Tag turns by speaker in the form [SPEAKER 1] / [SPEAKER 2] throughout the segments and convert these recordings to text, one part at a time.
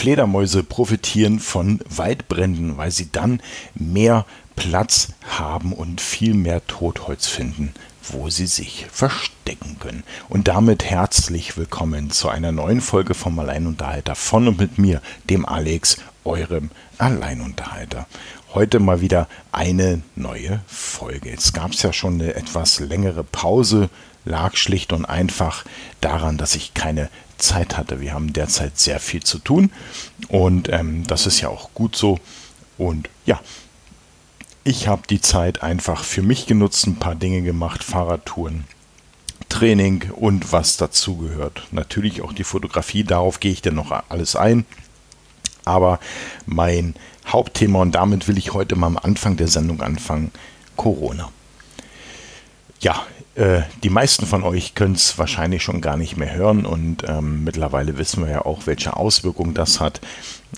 [SPEAKER 1] Fledermäuse profitieren von Waldbränden, weil sie dann mehr Platz haben und viel mehr Totholz finden, wo sie sich verstecken können. Und damit herzlich willkommen zu einer neuen Folge vom Alleinunterhalter von und mit mir, dem Alex, eurem Alleinunterhalter. Heute mal wieder eine neue Folge. Jetzt gab es ja schon eine etwas längere Pause, lag schlicht und einfach daran, dass ich keine Zeit hatte. Wir haben derzeit sehr viel zu tun und ähm, das ist ja auch gut so. Und ja, ich habe die Zeit einfach für mich genutzt, ein paar Dinge gemacht, Fahrradtouren, Training und was dazugehört. Natürlich auch die Fotografie, darauf gehe ich dann noch alles ein. Aber mein Hauptthema, und damit will ich heute mal am Anfang der Sendung anfangen, Corona. Ja, äh, die meisten von euch können es wahrscheinlich schon gar nicht mehr hören und ähm, mittlerweile wissen wir ja auch, welche Auswirkungen das hat.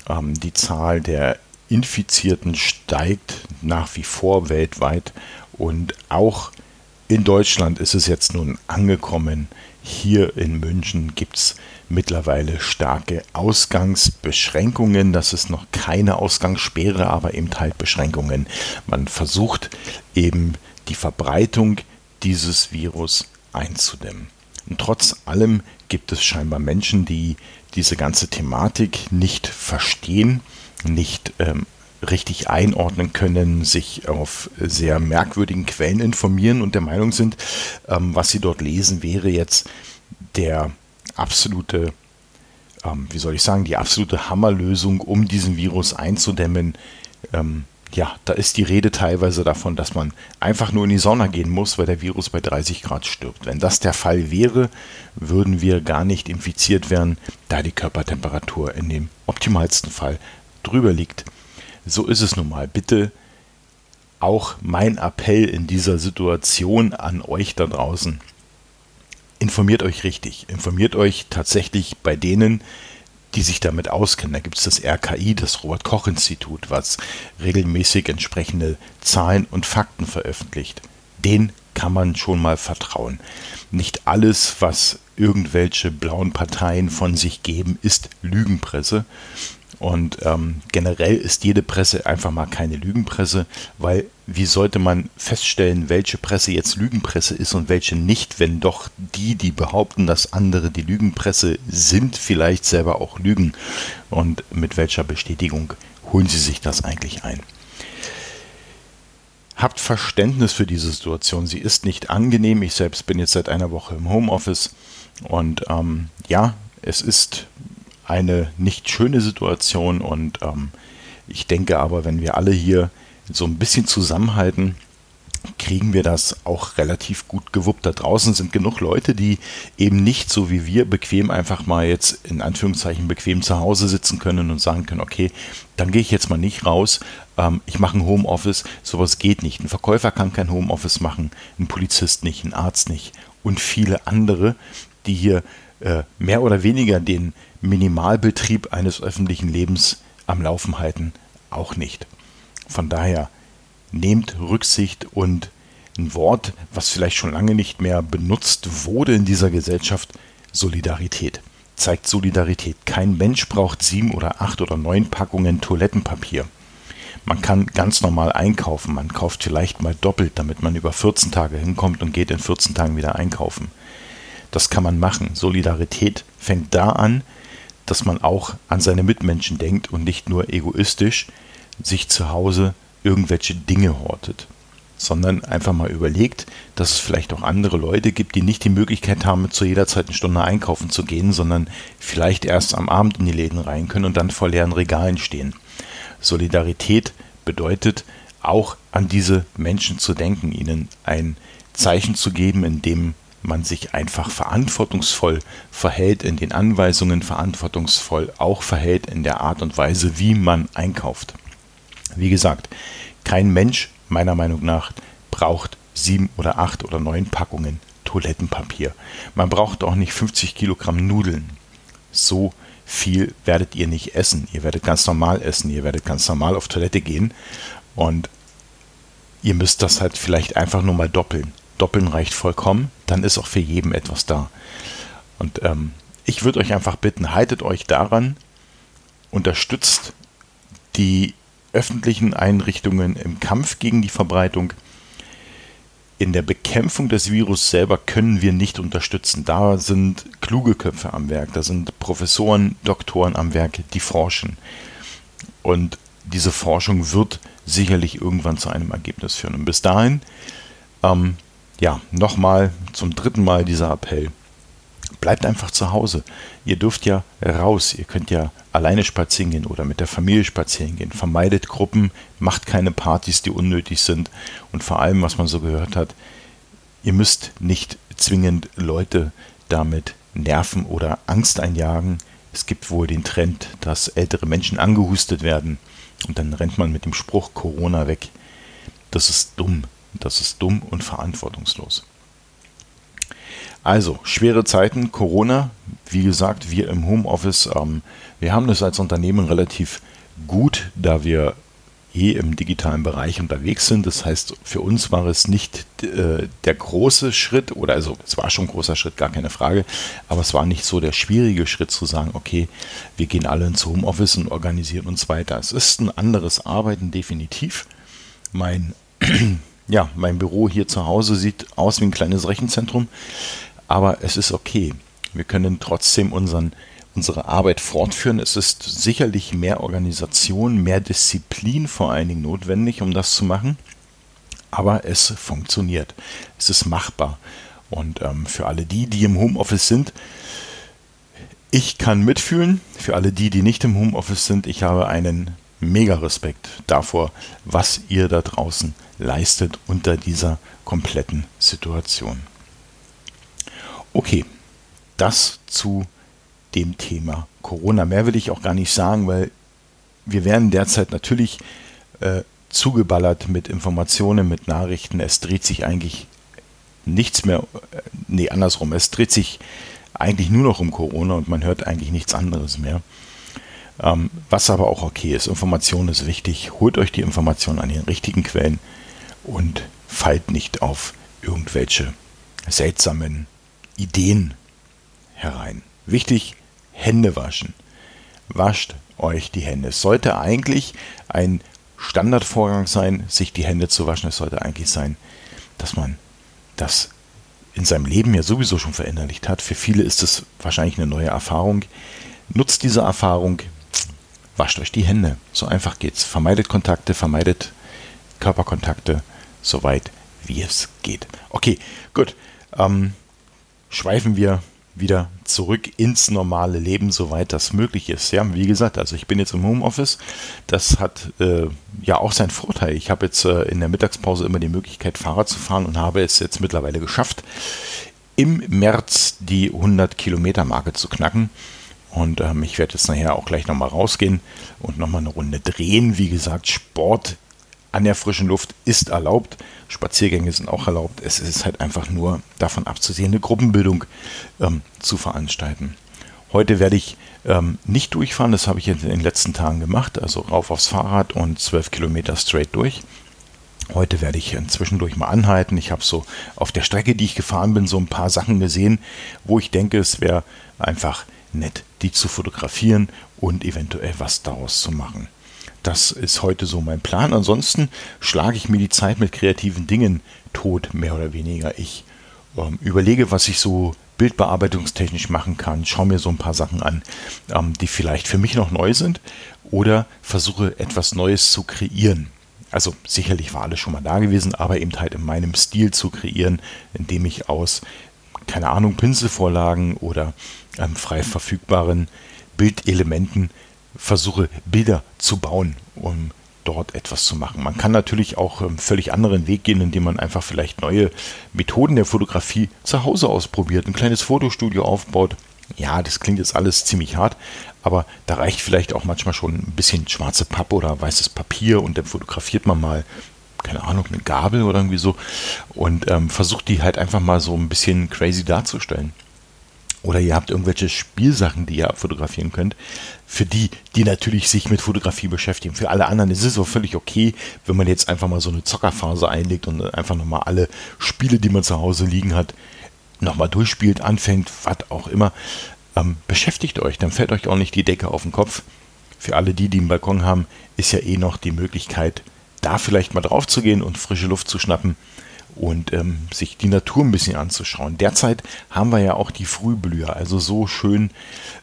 [SPEAKER 1] Ähm, die Zahl der Infizierten steigt nach wie vor weltweit und auch in Deutschland ist es jetzt nun angekommen. Hier in München gibt es mittlerweile starke Ausgangsbeschränkungen. Das ist noch keine Ausgangssperre, aber eben halt Beschränkungen. Man versucht eben die Verbreitung dieses Virus einzudämmen. Und trotz allem gibt es scheinbar Menschen, die diese ganze Thematik nicht verstehen, nicht ähm, richtig einordnen können, sich auf sehr merkwürdigen Quellen informieren und der Meinung sind, ähm, was sie dort lesen, wäre jetzt der absolute, ähm, wie soll ich sagen, die absolute Hammerlösung, um diesen Virus einzudämmen. Ähm, ja, da ist die Rede teilweise davon, dass man einfach nur in die Sonne gehen muss, weil der Virus bei 30 Grad stirbt. Wenn das der Fall wäre, würden wir gar nicht infiziert werden, da die Körpertemperatur in dem optimalsten Fall drüber liegt. So ist es nun mal. Bitte auch mein Appell in dieser Situation an euch da draußen. Informiert euch richtig. Informiert euch tatsächlich bei denen, die sich damit auskennen. Da gibt es das RKI, das Robert Koch Institut, was regelmäßig entsprechende Zahlen und Fakten veröffentlicht. Den kann man schon mal vertrauen. Nicht alles, was irgendwelche blauen Parteien von sich geben, ist Lügenpresse. Und ähm, generell ist jede Presse einfach mal keine Lügenpresse, weil wie sollte man feststellen, welche Presse jetzt Lügenpresse ist und welche nicht, wenn doch die, die behaupten, dass andere die Lügenpresse sind, vielleicht selber auch lügen? Und mit welcher Bestätigung holen sie sich das eigentlich ein? Habt Verständnis für diese Situation. Sie ist nicht angenehm. Ich selbst bin jetzt seit einer Woche im Homeoffice und ähm, ja, es ist eine nicht schöne Situation und ähm, ich denke aber, wenn wir alle hier so ein bisschen zusammenhalten, kriegen wir das auch relativ gut gewuppt. Da draußen sind genug Leute, die eben nicht so wie wir bequem einfach mal jetzt in Anführungszeichen bequem zu Hause sitzen können und sagen können, okay, dann gehe ich jetzt mal nicht raus, ähm, ich mache ein Homeoffice, sowas geht nicht. Ein Verkäufer kann kein Homeoffice machen, ein Polizist nicht, ein Arzt nicht und viele andere, die hier äh, mehr oder weniger den Minimalbetrieb eines öffentlichen Lebens am Laufen halten, auch nicht. Von daher nehmt Rücksicht und ein Wort, was vielleicht schon lange nicht mehr benutzt wurde in dieser Gesellschaft, Solidarität. Zeigt Solidarität. Kein Mensch braucht sieben oder acht oder neun Packungen Toilettenpapier. Man kann ganz normal einkaufen. Man kauft vielleicht mal doppelt, damit man über 14 Tage hinkommt und geht in 14 Tagen wieder einkaufen. Das kann man machen. Solidarität fängt da an, dass man auch an seine Mitmenschen denkt und nicht nur egoistisch sich zu Hause irgendwelche Dinge hortet, sondern einfach mal überlegt, dass es vielleicht auch andere Leute gibt, die nicht die Möglichkeit haben, zu jeder Zeit eine Stunde einkaufen zu gehen, sondern vielleicht erst am Abend in die Läden rein können und dann vor leeren Regalen stehen. Solidarität bedeutet auch an diese Menschen zu denken, ihnen ein Zeichen zu geben, in dem man sich einfach verantwortungsvoll verhält in den Anweisungen, verantwortungsvoll auch verhält in der Art und Weise, wie man einkauft. Wie gesagt, kein Mensch, meiner Meinung nach, braucht sieben oder acht oder neun Packungen Toilettenpapier. Man braucht auch nicht 50 Kilogramm Nudeln. So viel werdet ihr nicht essen. Ihr werdet ganz normal essen, ihr werdet ganz normal auf Toilette gehen und ihr müsst das halt vielleicht einfach nur mal doppeln. Doppeln reicht vollkommen, dann ist auch für jeden etwas da. Und ähm, ich würde euch einfach bitten, haltet euch daran, unterstützt die öffentlichen Einrichtungen im Kampf gegen die Verbreitung. In der Bekämpfung des Virus selber können wir nicht unterstützen. Da sind kluge Köpfe am Werk, da sind Professoren, Doktoren am Werk, die forschen. Und diese Forschung wird sicherlich irgendwann zu einem Ergebnis führen. Und bis dahin, ähm, ja, nochmal zum dritten Mal dieser Appell bleibt einfach zu Hause. Ihr dürft ja raus, ihr könnt ja alleine spazieren gehen oder mit der Familie spazieren gehen. Vermeidet Gruppen, macht keine Partys, die unnötig sind. Und vor allem, was man so gehört hat, ihr müsst nicht zwingend Leute damit nerven oder Angst einjagen. Es gibt wohl den Trend, dass ältere Menschen angehustet werden und dann rennt man mit dem Spruch Corona weg. Das ist dumm. Das ist dumm und verantwortungslos. Also, schwere Zeiten, Corona. Wie gesagt, wir im Homeoffice, ähm, wir haben das als Unternehmen relativ gut, da wir eh im digitalen Bereich unterwegs sind. Das heißt, für uns war es nicht äh, der große Schritt, oder also es war schon ein großer Schritt, gar keine Frage, aber es war nicht so der schwierige Schritt zu sagen, okay, wir gehen alle ins Homeoffice und organisieren uns weiter. Es ist ein anderes Arbeiten, definitiv. Mein, ja, mein Büro hier zu Hause sieht aus wie ein kleines Rechenzentrum aber es ist okay. Wir können trotzdem unseren, unsere Arbeit fortführen. Es ist sicherlich mehr Organisation, mehr Disziplin vor allen Dingen notwendig, um das zu machen. Aber es funktioniert. Es ist machbar. Und ähm, für alle die, die im Homeoffice sind, ich kann mitfühlen. Für alle die, die nicht im Homeoffice sind, ich habe einen mega Respekt davor, was ihr da draußen leistet unter dieser kompletten Situation. Okay, das zu dem Thema Corona. Mehr will ich auch gar nicht sagen, weil wir werden derzeit natürlich äh, zugeballert mit Informationen, mit Nachrichten. Es dreht sich eigentlich nichts mehr, äh, nee, andersrum, es dreht sich eigentlich nur noch um Corona und man hört eigentlich nichts anderes mehr. Ähm, was aber auch okay ist. Information ist wichtig. Holt euch die Information an den richtigen Quellen und fallt nicht auf irgendwelche seltsamen Ideen herein. Wichtig, Hände waschen. Wascht euch die Hände. Es sollte eigentlich ein Standardvorgang sein, sich die Hände zu waschen. Es sollte eigentlich sein, dass man das in seinem Leben ja sowieso schon verinnerlicht hat. Für viele ist es wahrscheinlich eine neue Erfahrung. Nutzt diese Erfahrung, wascht euch die Hände. So einfach geht's. Vermeidet Kontakte, vermeidet Körperkontakte, soweit wie es geht. Okay, gut. Ähm, schweifen wir wieder zurück ins normale Leben, soweit das möglich ist. Ja, wie gesagt, also ich bin jetzt im Homeoffice. Das hat äh, ja auch seinen Vorteil. Ich habe jetzt äh, in der Mittagspause immer die Möglichkeit, Fahrrad zu fahren und habe es jetzt mittlerweile geschafft, im März die 100 Kilometer Marke zu knacken. Und ähm, ich werde jetzt nachher auch gleich nochmal rausgehen und nochmal eine Runde drehen. Wie gesagt, Sport an der frischen Luft ist erlaubt. Spaziergänge sind auch erlaubt. Es ist halt einfach nur davon abzusehen, eine Gruppenbildung ähm, zu veranstalten. Heute werde ich ähm, nicht durchfahren, das habe ich in den letzten Tagen gemacht, also rauf aufs Fahrrad und zwölf Kilometer straight durch. Heute werde ich zwischendurch mal anhalten. Ich habe so auf der Strecke, die ich gefahren bin, so ein paar Sachen gesehen, wo ich denke, es wäre einfach nett, die zu fotografieren und eventuell was daraus zu machen. Das ist heute so mein Plan. Ansonsten schlage ich mir die Zeit mit kreativen Dingen tot, mehr oder weniger. Ich ähm, überlege, was ich so bildbearbeitungstechnisch machen kann, schaue mir so ein paar Sachen an, ähm, die vielleicht für mich noch neu sind oder versuche etwas Neues zu kreieren. Also sicherlich war alles schon mal da gewesen, aber eben halt in meinem Stil zu kreieren, indem ich aus, keine Ahnung, Pinselvorlagen oder ähm, frei verfügbaren Bildelementen versuche, Bilder zu bauen, um dort etwas zu machen. Man kann natürlich auch einen völlig anderen Weg gehen, indem man einfach vielleicht neue Methoden der Fotografie zu Hause ausprobiert, ein kleines Fotostudio aufbaut. Ja, das klingt jetzt alles ziemlich hart, aber da reicht vielleicht auch manchmal schon ein bisschen schwarze Pappe oder weißes Papier und dann fotografiert man mal, keine Ahnung, eine Gabel oder irgendwie so und ähm, versucht die halt einfach mal so ein bisschen crazy darzustellen. Oder ihr habt irgendwelche Spielsachen, die ihr abfotografieren könnt. Für die, die natürlich sich mit Fotografie beschäftigen. Für alle anderen ist es auch völlig okay, wenn man jetzt einfach mal so eine Zockerphase einlegt und einfach nochmal alle Spiele, die man zu Hause liegen hat, nochmal durchspielt, anfängt, was auch immer. Ähm, beschäftigt euch, dann fällt euch auch nicht die Decke auf den Kopf. für alle die, die einen Balkon haben, ist ja eh noch die Möglichkeit, da vielleicht mal drauf zu gehen und frische Luft zu schnappen und ähm, sich die Natur ein bisschen anzuschauen. Derzeit haben wir ja auch die Frühblüher, also so schön,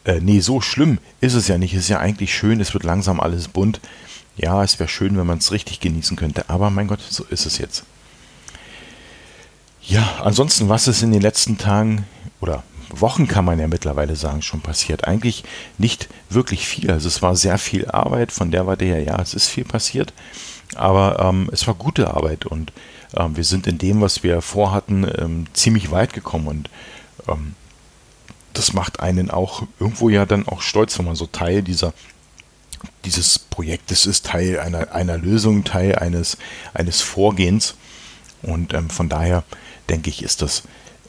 [SPEAKER 1] äh, nee, so schlimm ist es ja nicht. Es ist ja eigentlich schön, es wird langsam alles bunt. Ja, es wäre schön, wenn man es richtig genießen könnte, aber mein Gott, so ist es jetzt. Ja, ansonsten, was ist in den letzten Tagen oder Wochen kann man ja mittlerweile sagen, schon passiert. Eigentlich nicht wirklich viel. Also es war sehr viel Arbeit, von der Warte her, ja, es ist viel passiert, aber ähm, es war gute Arbeit und ähm, wir sind in dem, was wir vorhatten, ähm, ziemlich weit gekommen und ähm, das macht einen auch irgendwo ja dann auch stolz, wenn man so Teil dieser dieses Projektes ist, Teil einer, einer Lösung, Teil eines, eines Vorgehens. Und ähm, von daher denke ich, ist das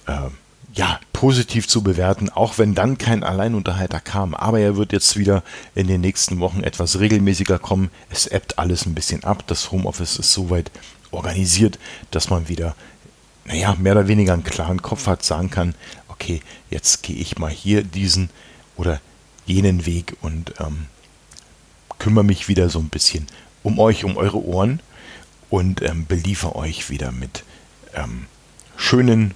[SPEAKER 1] äh, ja positiv zu bewerten, auch wenn dann kein Alleinunterhalter kam. Aber er wird jetzt wieder in den nächsten Wochen etwas regelmäßiger kommen. Es ebbt alles ein bisschen ab. Das Homeoffice ist soweit organisiert, dass man wieder, naja, mehr oder weniger einen klaren Kopf hat, sagen kann, okay, jetzt gehe ich mal hier diesen oder jenen Weg und ähm, kümmere mich wieder so ein bisschen um euch, um eure Ohren und ähm, beliefer euch wieder mit ähm, schönen,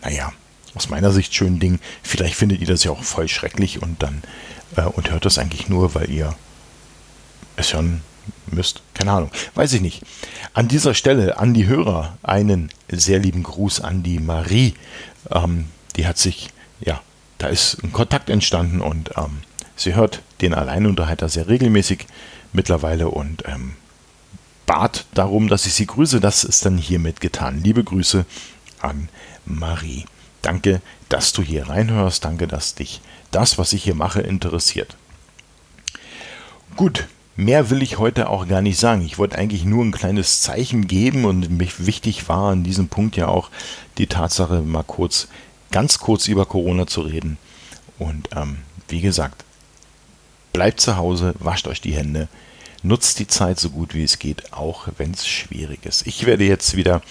[SPEAKER 1] naja, aus meiner Sicht schönen Dingen. Vielleicht findet ihr das ja auch voll schrecklich und dann äh, und hört das eigentlich nur, weil ihr es hören müsst. Keine Ahnung. Weiß ich nicht. An dieser Stelle an die Hörer einen sehr lieben Gruß an die Marie. Ähm, die hat sich, ja, da ist ein Kontakt entstanden und ähm, sie hört den Alleinunterhalter sehr regelmäßig mittlerweile und ähm, bat darum, dass ich sie grüße. Das ist dann hiermit getan. Liebe Grüße an Marie. Danke, dass du hier reinhörst. Danke, dass dich das, was ich hier mache, interessiert. Gut, Mehr will ich heute auch gar nicht sagen. Ich wollte eigentlich nur ein kleines Zeichen geben und mich wichtig war an diesem Punkt ja auch die Tatsache, mal kurz, ganz kurz über Corona zu reden. Und ähm, wie gesagt, bleibt zu Hause, wascht euch die Hände, nutzt die Zeit so gut wie es geht, auch wenn es schwierig ist. Ich werde jetzt wieder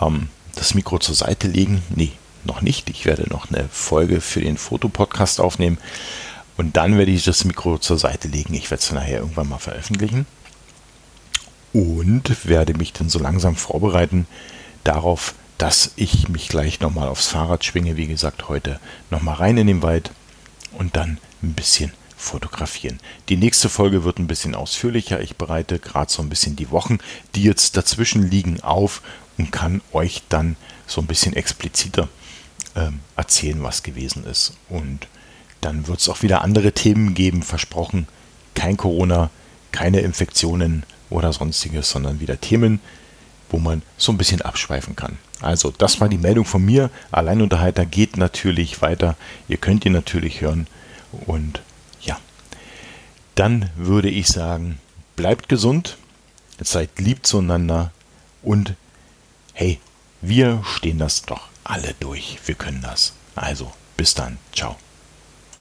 [SPEAKER 1] ähm, das Mikro zur Seite legen. Nee, noch nicht. Ich werde noch eine Folge für den Fotopodcast aufnehmen. Und dann werde ich das Mikro zur Seite legen. Ich werde es nachher irgendwann mal veröffentlichen. Und werde mich dann so langsam vorbereiten darauf, dass ich mich gleich nochmal aufs Fahrrad schwinge. Wie gesagt, heute nochmal rein in den Wald und dann ein bisschen fotografieren. Die nächste Folge wird ein bisschen ausführlicher. Ich bereite gerade so ein bisschen die Wochen, die jetzt dazwischen liegen, auf und kann euch dann so ein bisschen expliziter ähm, erzählen, was gewesen ist. Und dann wird es auch wieder andere Themen geben, versprochen. Kein Corona, keine Infektionen oder sonstiges, sondern wieder Themen, wo man so ein bisschen abschweifen kann. Also, das war die Meldung von mir. Alleinunterhalter geht natürlich weiter. Ihr könnt ihn natürlich hören. Und ja, dann würde ich sagen, bleibt gesund, seid lieb zueinander und hey, wir stehen das doch alle durch. Wir können das. Also, bis dann. Ciao.